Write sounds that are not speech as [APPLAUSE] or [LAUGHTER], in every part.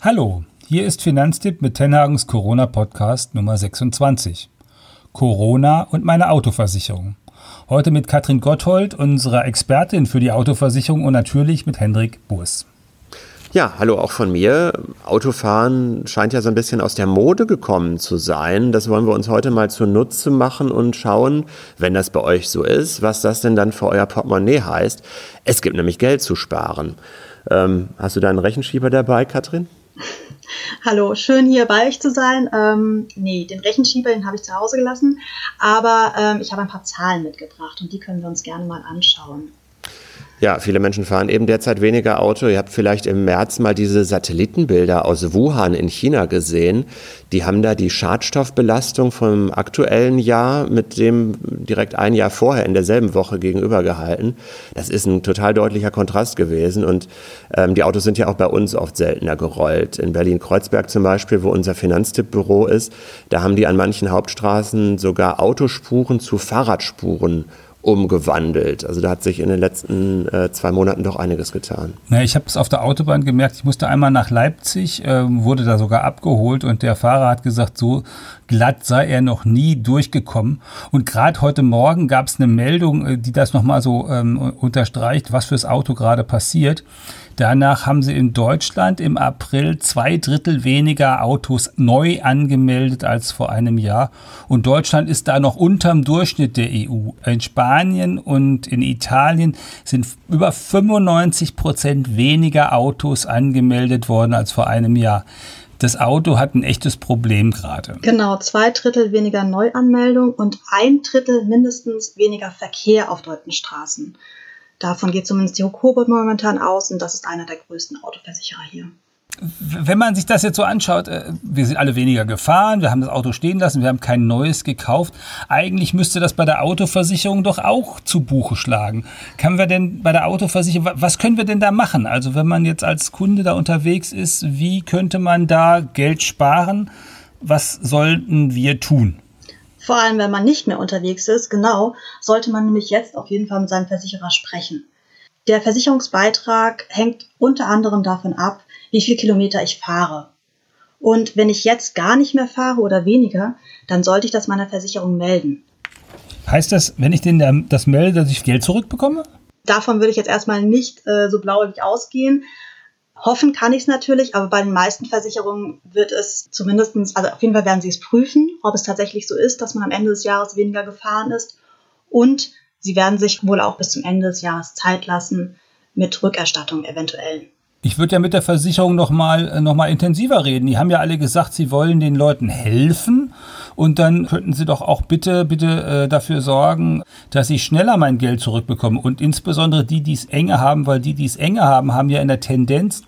Hallo, hier ist Finanztipp mit Tenhagens Corona Podcast Nummer 26. Corona und meine Autoversicherung. Heute mit Katrin Gotthold, unserer Expertin für die Autoversicherung und natürlich mit Hendrik Burs. Ja, hallo auch von mir. Autofahren scheint ja so ein bisschen aus der Mode gekommen zu sein. Das wollen wir uns heute mal zunutze machen und schauen, wenn das bei euch so ist, was das denn dann für euer Portemonnaie heißt. Es gibt nämlich Geld zu sparen. Ähm, hast du da einen Rechenschieber dabei, Katrin? Hallo, schön hier bei euch zu sein. Ähm, nee, den Rechenschieber, den habe ich zu Hause gelassen, aber ähm, ich habe ein paar Zahlen mitgebracht und die können wir uns gerne mal anschauen. Ja, viele Menschen fahren eben derzeit weniger Auto. Ihr habt vielleicht im März mal diese Satellitenbilder aus Wuhan in China gesehen. Die haben da die Schadstoffbelastung vom aktuellen Jahr mit dem direkt ein Jahr vorher in derselben Woche gegenübergehalten. Das ist ein total deutlicher Kontrast gewesen. Und ähm, die Autos sind ja auch bei uns oft seltener gerollt. In Berlin-Kreuzberg zum Beispiel, wo unser Finanztippbüro ist, da haben die an manchen Hauptstraßen sogar Autospuren zu Fahrradspuren umgewandelt. Also da hat sich in den letzten äh, zwei Monaten doch einiges getan. Na, ich habe es auf der Autobahn gemerkt, ich musste einmal nach Leipzig, äh, wurde da sogar abgeholt und der Fahrer hat gesagt, so glatt sei er noch nie durchgekommen. Und gerade heute Morgen gab es eine Meldung, äh, die das nochmal so ähm, unterstreicht, was fürs Auto gerade passiert. Danach haben sie in Deutschland im April zwei Drittel weniger Autos neu angemeldet als vor einem Jahr. Und Deutschland ist da noch unterm Durchschnitt der EU. In Spanien und in Italien sind über 95 Prozent weniger Autos angemeldet worden als vor einem Jahr. Das Auto hat ein echtes Problem gerade. Genau, zwei Drittel weniger Neuanmeldung und ein Drittel mindestens weniger Verkehr auf deutschen Straßen. Davon geht zumindest die Hochkobe momentan aus und das ist einer der größten Autoversicherer hier. Wenn man sich das jetzt so anschaut, äh, wir sind alle weniger gefahren, wir haben das Auto stehen lassen, wir haben kein neues gekauft. Eigentlich müsste das bei der Autoversicherung doch auch zu Buche schlagen. Können wir denn bei der Autoversicherung, was können wir denn da machen? Also wenn man jetzt als Kunde da unterwegs ist, wie könnte man da Geld sparen? Was sollten wir tun? Vor allem, wenn man nicht mehr unterwegs ist, genau, sollte man nämlich jetzt auf jeden Fall mit seinem Versicherer sprechen. Der Versicherungsbeitrag hängt unter anderem davon ab, wie viel Kilometer ich fahre. Und wenn ich jetzt gar nicht mehr fahre oder weniger, dann sollte ich das meiner Versicherung melden. Heißt das, wenn ich den das melde, dass ich Geld zurückbekomme? Davon würde ich jetzt erstmal nicht äh, so blauäugig ausgehen. Hoffen kann ich es natürlich, aber bei den meisten Versicherungen wird es zumindestens, also auf jeden Fall werden sie es prüfen, ob es tatsächlich so ist, dass man am Ende des Jahres weniger gefahren ist. Und sie werden sich wohl auch bis zum Ende des Jahres Zeit lassen mit Rückerstattung eventuell. Ich würde ja mit der Versicherung noch mal, äh, noch mal intensiver reden. Die haben ja alle gesagt, sie wollen den Leuten helfen. Und dann könnten sie doch auch bitte, bitte äh, dafür sorgen, dass ich schneller mein Geld zurückbekomme. Und insbesondere die, die es enge haben, weil die, die es enge haben, haben ja in der Tendenz,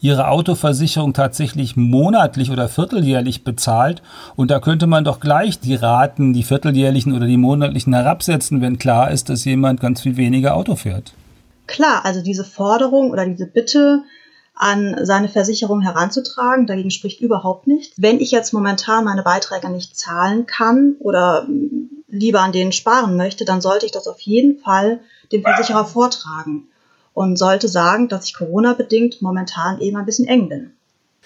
ihre Autoversicherung tatsächlich monatlich oder vierteljährlich bezahlt. Und da könnte man doch gleich die Raten, die vierteljährlichen oder die monatlichen herabsetzen, wenn klar ist, dass jemand ganz viel weniger Auto fährt. Klar, also diese Forderung oder diese Bitte an seine Versicherung heranzutragen, dagegen spricht überhaupt nichts. Wenn ich jetzt momentan meine Beiträge nicht zahlen kann oder lieber an denen sparen möchte, dann sollte ich das auf jeden Fall dem Versicherer vortragen und sollte sagen, dass ich Corona-bedingt momentan eben ein bisschen eng bin.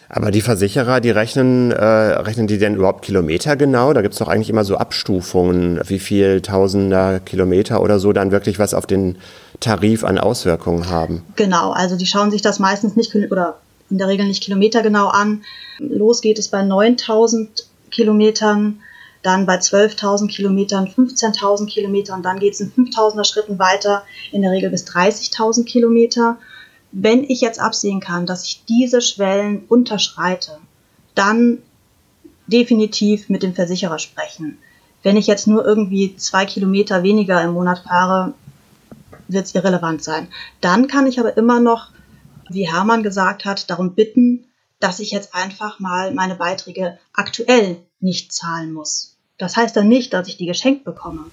Aber die Versicherer, die rechnen, äh, rechnen die denn überhaupt Kilometer genau? Da gibt es doch eigentlich immer so Abstufungen, wie viel Tausender Kilometer oder so dann wirklich was auf den Tarif an Auswirkungen haben. Genau, also die schauen sich das meistens nicht oder in der Regel nicht kilometergenau an. Los geht es bei 9000 Kilometern, dann bei 12.000 Kilometern, 15.000 Kilometern und dann geht es in 5000er Schritten weiter, in der Regel bis 30.000 Kilometer. Wenn ich jetzt absehen kann, dass ich diese Schwellen unterschreite, dann definitiv mit dem Versicherer sprechen. Wenn ich jetzt nur irgendwie zwei Kilometer weniger im Monat fahre, wird es irrelevant sein. Dann kann ich aber immer noch, wie Hermann gesagt hat, darum bitten, dass ich jetzt einfach mal meine Beiträge aktuell nicht zahlen muss. Das heißt dann nicht, dass ich die geschenkt bekomme.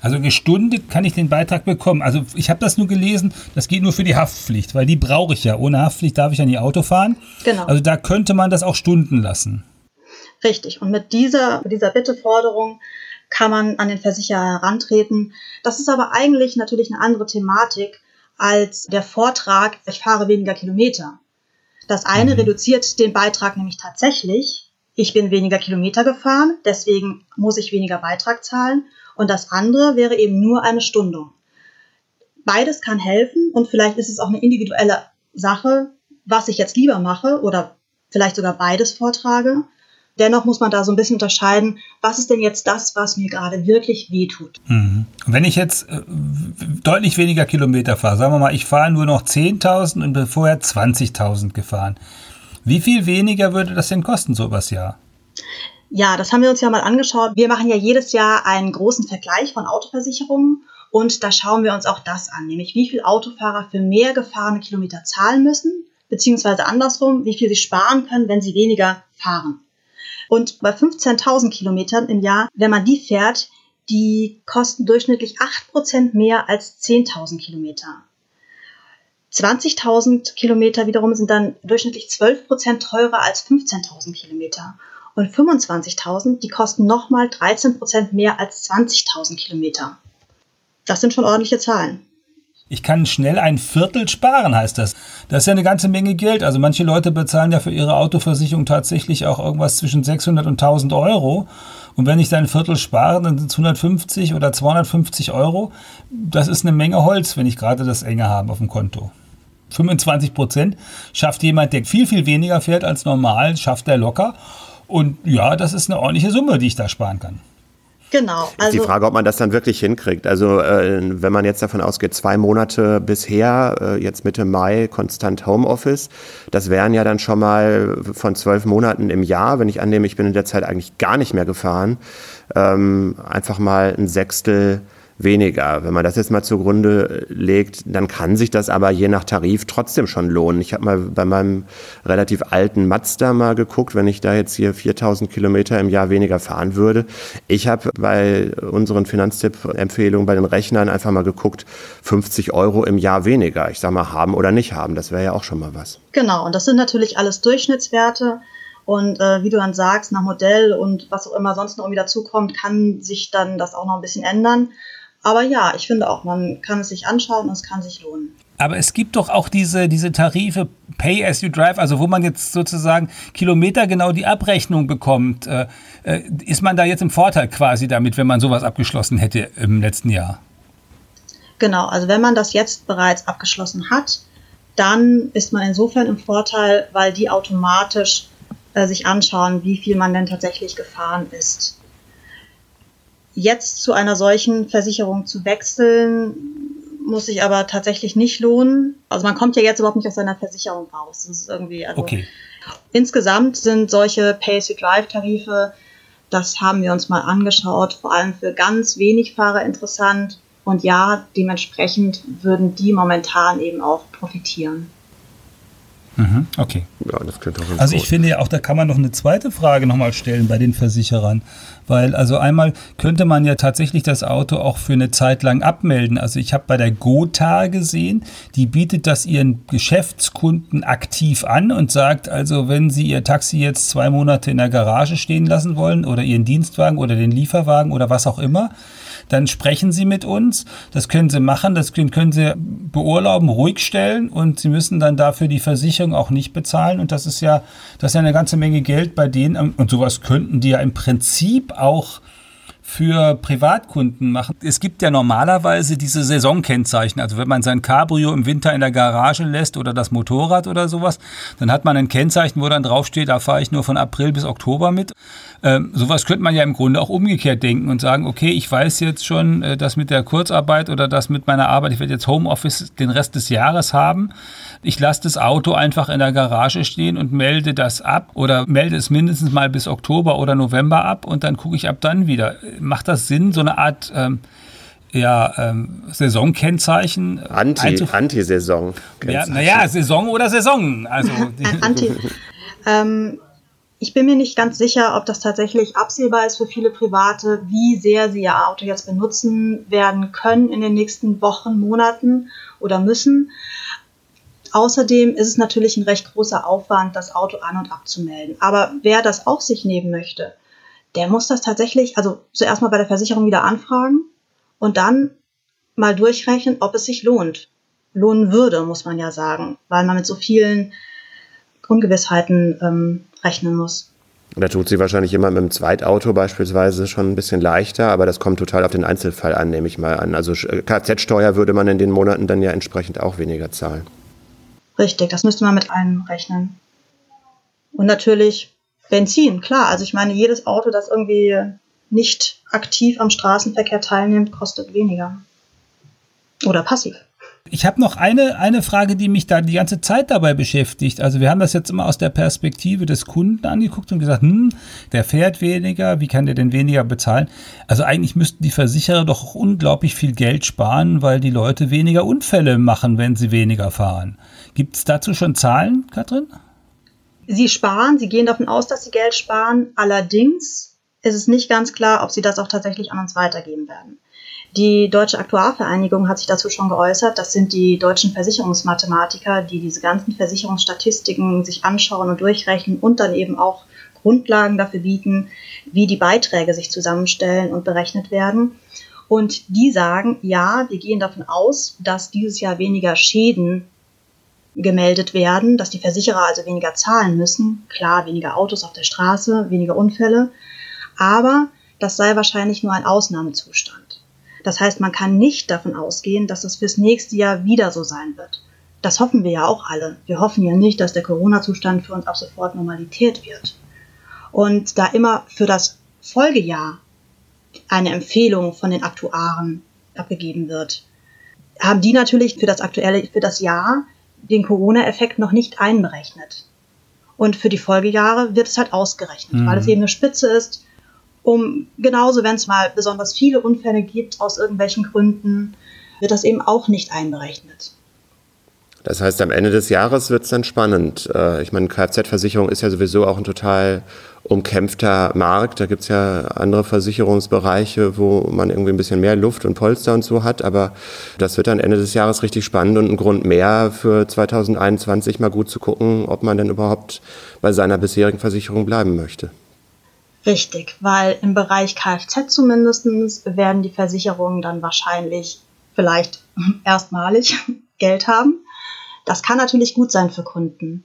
Also gestundet kann ich den Beitrag bekommen. Also ich habe das nur gelesen, das geht nur für die Haftpflicht, weil die brauche ich ja. Ohne Haftpflicht darf ich ja nie Auto fahren. Genau. Also da könnte man das auch stunden lassen. Richtig. Und mit dieser, mit dieser Bitteforderung kann man an den Versicherer herantreten. Das ist aber eigentlich natürlich eine andere Thematik als der Vortrag, ich fahre weniger Kilometer. Das eine mhm. reduziert den Beitrag nämlich tatsächlich. Ich bin weniger Kilometer gefahren, deswegen muss ich weniger Beitrag zahlen. Und das andere wäre eben nur eine Stundung. Beides kann helfen und vielleicht ist es auch eine individuelle Sache, was ich jetzt lieber mache oder vielleicht sogar beides vortrage. Dennoch muss man da so ein bisschen unterscheiden, was ist denn jetzt das, was mir gerade wirklich wehtut. Mhm. Wenn ich jetzt äh, deutlich weniger Kilometer fahre, sagen wir mal, ich fahre nur noch 10.000 und bin vorher 20.000 gefahren. Wie viel weniger würde das denn kosten, so übers Jahr? Ja, das haben wir uns ja mal angeschaut. Wir machen ja jedes Jahr einen großen Vergleich von Autoversicherungen und da schauen wir uns auch das an, nämlich wie viel Autofahrer für mehr gefahrene Kilometer zahlen müssen, beziehungsweise andersrum, wie viel sie sparen können, wenn sie weniger fahren. Und bei 15.000 Kilometern im Jahr, wenn man die fährt, die kosten durchschnittlich 8% mehr als 10.000 Kilometer. 20.000 Kilometer wiederum sind dann durchschnittlich 12% teurer als 15.000 Kilometer. Und 25.000, die kosten nochmal 13% mehr als 20.000 Kilometer. Das sind schon ordentliche Zahlen. Ich kann schnell ein Viertel sparen, heißt das. Das ist ja eine ganze Menge Geld. Also manche Leute bezahlen ja für ihre Autoversicherung tatsächlich auch irgendwas zwischen 600 und 1000 Euro. Und wenn ich da ein Viertel spare, dann sind es 150 oder 250 Euro. Das ist eine Menge Holz, wenn ich gerade das enge habe auf dem Konto. 25 Prozent schafft jemand, der viel, viel weniger fährt als normal, schafft er locker. Und ja, das ist eine ordentliche Summe, die ich da sparen kann. Genau. Also die Frage, ob man das dann wirklich hinkriegt. Also äh, wenn man jetzt davon ausgeht, zwei Monate bisher, äh, jetzt Mitte Mai, konstant Homeoffice, das wären ja dann schon mal von zwölf Monaten im Jahr, wenn ich annehme, ich bin in der Zeit eigentlich gar nicht mehr gefahren, ähm, einfach mal ein Sechstel weniger. Wenn man das jetzt mal zugrunde legt, dann kann sich das aber je nach Tarif trotzdem schon lohnen. Ich habe mal bei meinem relativ alten Mazda mal geguckt, wenn ich da jetzt hier 4000 Kilometer im Jahr weniger fahren würde. Ich habe bei unseren Finanztipp-Empfehlungen bei den Rechnern einfach mal geguckt, 50 Euro im Jahr weniger. Ich sage mal, haben oder nicht haben, das wäre ja auch schon mal was. Genau, und das sind natürlich alles Durchschnittswerte. Und äh, wie du dann sagst, nach Modell und was auch immer sonst noch irgendwie dazukommt, kann sich dann das auch noch ein bisschen ändern. Aber ja, ich finde auch, man kann es sich anschauen und es kann sich lohnen. Aber es gibt doch auch diese, diese Tarife Pay as you drive, also wo man jetzt sozusagen kilometergenau die Abrechnung bekommt. Äh, äh, ist man da jetzt im Vorteil quasi damit, wenn man sowas abgeschlossen hätte im letzten Jahr? Genau, also wenn man das jetzt bereits abgeschlossen hat, dann ist man insofern im Vorteil, weil die automatisch äh, sich anschauen, wie viel man denn tatsächlich gefahren ist jetzt zu einer solchen Versicherung zu wechseln, muss sich aber tatsächlich nicht lohnen. Also man kommt ja jetzt überhaupt nicht aus seiner Versicherung raus. Das ist irgendwie, also okay. Insgesamt sind solche Pay-as-you-drive-Tarife, das haben wir uns mal angeschaut, vor allem für ganz wenig Fahrer interessant. Und ja, dementsprechend würden die momentan eben auch profitieren. Mhm, okay. Ja, das klingt auch Also ich finde ja auch, da kann man noch eine zweite Frage nochmal stellen bei den Versicherern. Weil also einmal könnte man ja tatsächlich das Auto auch für eine Zeit lang abmelden. Also ich habe bei der Gotha gesehen, die bietet das ihren Geschäftskunden aktiv an und sagt also, wenn sie ihr Taxi jetzt zwei Monate in der Garage stehen lassen wollen oder ihren Dienstwagen oder den Lieferwagen oder was auch immer, dann sprechen Sie mit uns. Das können Sie machen, das können Sie beurlauben, ruhig stellen und Sie müssen dann dafür die Versicherung auch nicht bezahlen. Und das ist ja, das ist ja eine ganze Menge Geld bei denen. Und sowas könnten die ja im Prinzip auch für Privatkunden machen. Es gibt ja normalerweise diese Saisonkennzeichen. Also wenn man sein Cabrio im Winter in der Garage lässt oder das Motorrad oder sowas, dann hat man ein Kennzeichen, wo dann draufsteht, da fahre ich nur von April bis Oktober mit. Ähm, sowas könnte man ja im Grunde auch umgekehrt denken und sagen, okay, ich weiß jetzt schon, äh, das mit der Kurzarbeit oder das mit meiner Arbeit, ich werde jetzt Homeoffice den Rest des Jahres haben. Ich lasse das Auto einfach in der Garage stehen und melde das ab oder melde es mindestens mal bis Oktober oder November ab und dann gucke ich ab dann wieder. Macht das Sinn, so eine Art ähm, ja, ähm, Saisonkennzeichen? Anti, Anti-Saison. Ja, naja, Saison oder Saison. Also, Anti. [LAUGHS] ähm, ich bin mir nicht ganz sicher, ob das tatsächlich absehbar ist für viele Private, wie sehr sie ihr Auto jetzt benutzen werden können in den nächsten Wochen, Monaten oder müssen. Außerdem ist es natürlich ein recht großer Aufwand, das Auto an- und abzumelden. Aber wer das auf sich nehmen möchte, der muss das tatsächlich, also zuerst mal bei der Versicherung wieder anfragen und dann mal durchrechnen, ob es sich lohnt. Lohnen würde, muss man ja sagen, weil man mit so vielen Ungewissheiten ähm, rechnen muss. Da tut sie wahrscheinlich immer mit dem Zweitauto beispielsweise schon ein bisschen leichter, aber das kommt total auf den Einzelfall an, nehme ich mal an. Also äh, Kfz-Steuer würde man in den Monaten dann ja entsprechend auch weniger zahlen. Richtig, das müsste man mit einrechnen. Und natürlich Benzin, klar. Also ich meine, jedes Auto, das irgendwie nicht aktiv am Straßenverkehr teilnimmt, kostet weniger. Oder passiv. Ich habe noch eine, eine Frage, die mich da die ganze Zeit dabei beschäftigt. Also wir haben das jetzt immer aus der Perspektive des Kunden angeguckt und gesagt, hm, der fährt weniger, wie kann der denn weniger bezahlen? Also eigentlich müssten die Versicherer doch unglaublich viel Geld sparen, weil die Leute weniger Unfälle machen, wenn sie weniger fahren. Gibt es dazu schon Zahlen, Katrin? Sie sparen, sie gehen davon aus, dass sie Geld sparen. Allerdings ist es nicht ganz klar, ob sie das auch tatsächlich an uns weitergeben werden. Die Deutsche Aktuarvereinigung hat sich dazu schon geäußert. Das sind die deutschen Versicherungsmathematiker, die diese ganzen Versicherungsstatistiken sich anschauen und durchrechnen und dann eben auch Grundlagen dafür bieten, wie die Beiträge sich zusammenstellen und berechnet werden. Und die sagen, ja, wir gehen davon aus, dass dieses Jahr weniger Schäden gemeldet werden, dass die Versicherer also weniger zahlen müssen. Klar, weniger Autos auf der Straße, weniger Unfälle. Aber das sei wahrscheinlich nur ein Ausnahmezustand. Das heißt, man kann nicht davon ausgehen, dass es fürs nächste Jahr wieder so sein wird. Das hoffen wir ja auch alle. Wir hoffen ja nicht, dass der Corona-Zustand für uns ab sofort Normalität wird. Und da immer für das Folgejahr eine Empfehlung von den Aktuaren abgegeben wird, haben die natürlich für das aktuelle, für das Jahr den Corona-Effekt noch nicht einberechnet. Und für die Folgejahre wird es halt ausgerechnet, mhm. weil es eben eine Spitze ist, um genauso, wenn es mal besonders viele Unfälle gibt aus irgendwelchen Gründen, wird das eben auch nicht einberechnet. Das heißt, am Ende des Jahres wird es dann spannend. Äh, ich meine, Kfz-Versicherung ist ja sowieso auch ein total umkämpfter Markt. Da gibt es ja andere Versicherungsbereiche, wo man irgendwie ein bisschen mehr Luft und Polster und so hat. Aber das wird dann Ende des Jahres richtig spannend und ein Grund mehr für 2021 mal gut zu gucken, ob man denn überhaupt bei seiner bisherigen Versicherung bleiben möchte. Richtig, weil im Bereich Kfz zumindest werden die Versicherungen dann wahrscheinlich vielleicht [LAUGHS] erstmalig [LAUGHS] Geld haben. Das kann natürlich gut sein für Kunden.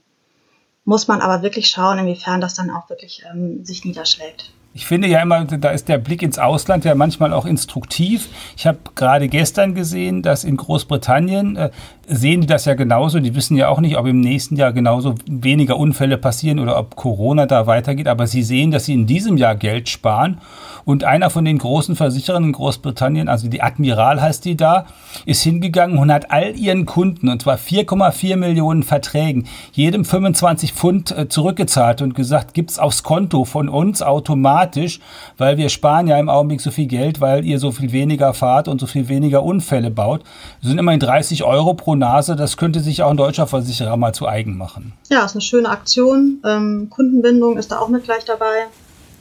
Muss man aber wirklich schauen, inwiefern das dann auch wirklich ähm, sich niederschlägt. Ich finde ja immer, da ist der Blick ins Ausland ja manchmal auch instruktiv. Ich habe gerade gestern gesehen, dass in Großbritannien äh, sehen die das ja genauso. Die wissen ja auch nicht, ob im nächsten Jahr genauso weniger Unfälle passieren oder ob Corona da weitergeht. Aber sie sehen, dass sie in diesem Jahr Geld sparen und einer von den großen Versicherern in Großbritannien, also die Admiral heißt die da, ist hingegangen und hat all ihren Kunden, und zwar 4,4 Millionen Verträgen, jedem 25 Pfund äh, zurückgezahlt und gesagt, gibt's aufs Konto von uns automatisch, weil wir sparen ja im Augenblick so viel Geld, weil ihr so viel weniger fahrt und so viel weniger Unfälle baut. Das sind immerhin 30 Euro pro Nase, das könnte sich auch ein deutscher Versicherer mal zu eigen machen. Ja, ist eine schöne Aktion. Ähm, Kundenbindung ist da auch mit gleich dabei.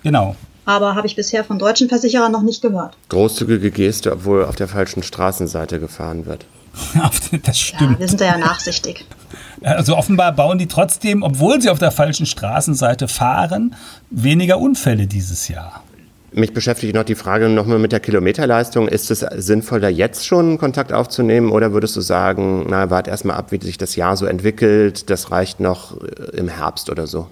Genau aber habe ich bisher von deutschen Versicherern noch nicht gehört. Großzügige Geste, obwohl auf der falschen Straßenseite gefahren wird. [LAUGHS] das stimmt. Ja, wir sind da ja nachsichtig. [LAUGHS] Also offenbar bauen die trotzdem, obwohl sie auf der falschen Straßenseite fahren, weniger Unfälle dieses Jahr. Mich beschäftigt noch die Frage nochmal mit der Kilometerleistung. Ist es sinnvoll, da jetzt schon Kontakt aufzunehmen oder würdest du sagen, na, wart erstmal ab, wie sich das Jahr so entwickelt, das reicht noch äh, im Herbst oder so?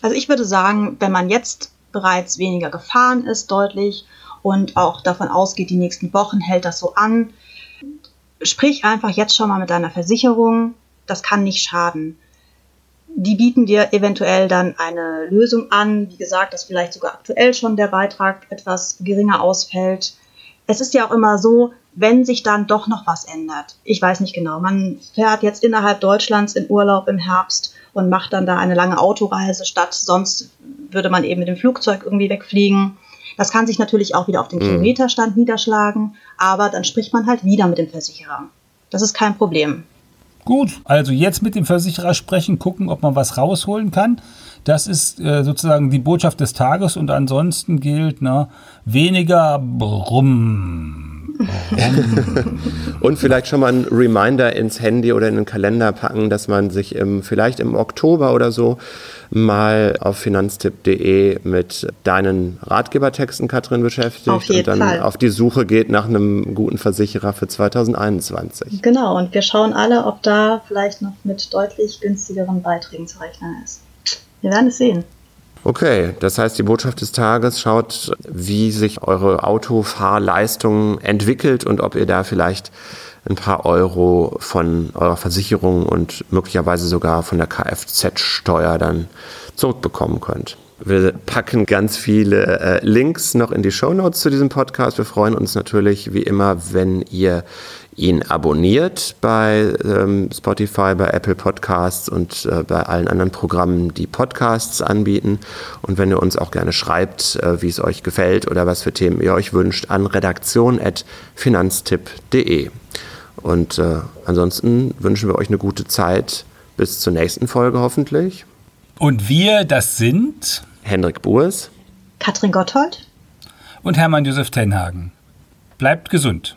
Also ich würde sagen, wenn man jetzt bereits weniger gefahren ist, deutlich, und auch davon ausgeht, die nächsten Wochen hält das so an. Sprich einfach jetzt schon mal mit deiner Versicherung, das kann nicht schaden. Die bieten dir eventuell dann eine Lösung an, wie gesagt, dass vielleicht sogar aktuell schon der Beitrag etwas geringer ausfällt. Es ist ja auch immer so, wenn sich dann doch noch was ändert. Ich weiß nicht genau. Man fährt jetzt innerhalb Deutschlands in Urlaub im Herbst und macht dann da eine lange Autoreise statt sonst würde man eben mit dem Flugzeug irgendwie wegfliegen. Das kann sich natürlich auch wieder auf den mhm. Kilometerstand niederschlagen, aber dann spricht man halt wieder mit dem Versicherer. Das ist kein Problem. Gut, also jetzt mit dem Versicherer sprechen, gucken, ob man was rausholen kann. Das ist äh, sozusagen die Botschaft des Tages und ansonsten gilt, ne, weniger Brumm. [LAUGHS] Und vielleicht schon mal ein Reminder ins Handy oder in den Kalender packen, dass man sich im, vielleicht im Oktober oder so mal auf finanztipp.de mit deinen Ratgebertexten, Katrin, beschäftigt auf jeden und dann Fall. auf die Suche geht nach einem guten Versicherer für 2021. Genau, und wir schauen alle, ob da vielleicht noch mit deutlich günstigeren Beiträgen zu rechnen ist. Wir werden es sehen. Okay, das heißt, die Botschaft des Tages schaut, wie sich eure Autofahrleistung entwickelt und ob ihr da vielleicht ein paar Euro von eurer Versicherung und möglicherweise sogar von der Kfz-Steuer dann zurückbekommen könnt. Wir packen ganz viele äh, Links noch in die Show Notes zu diesem Podcast. Wir freuen uns natürlich wie immer, wenn ihr ihn abonniert bei ähm, Spotify, bei Apple Podcasts und äh, bei allen anderen Programmen, die Podcasts anbieten. Und wenn ihr uns auch gerne schreibt, äh, wie es euch gefällt oder was für Themen ihr euch wünscht, an redaktion.finanztipp.de. Und äh, ansonsten wünschen wir euch eine gute Zeit bis zur nächsten Folge hoffentlich. Und wir, das sind Hendrik Buers, Katrin Gotthold und Hermann Josef Tenhagen. Bleibt gesund.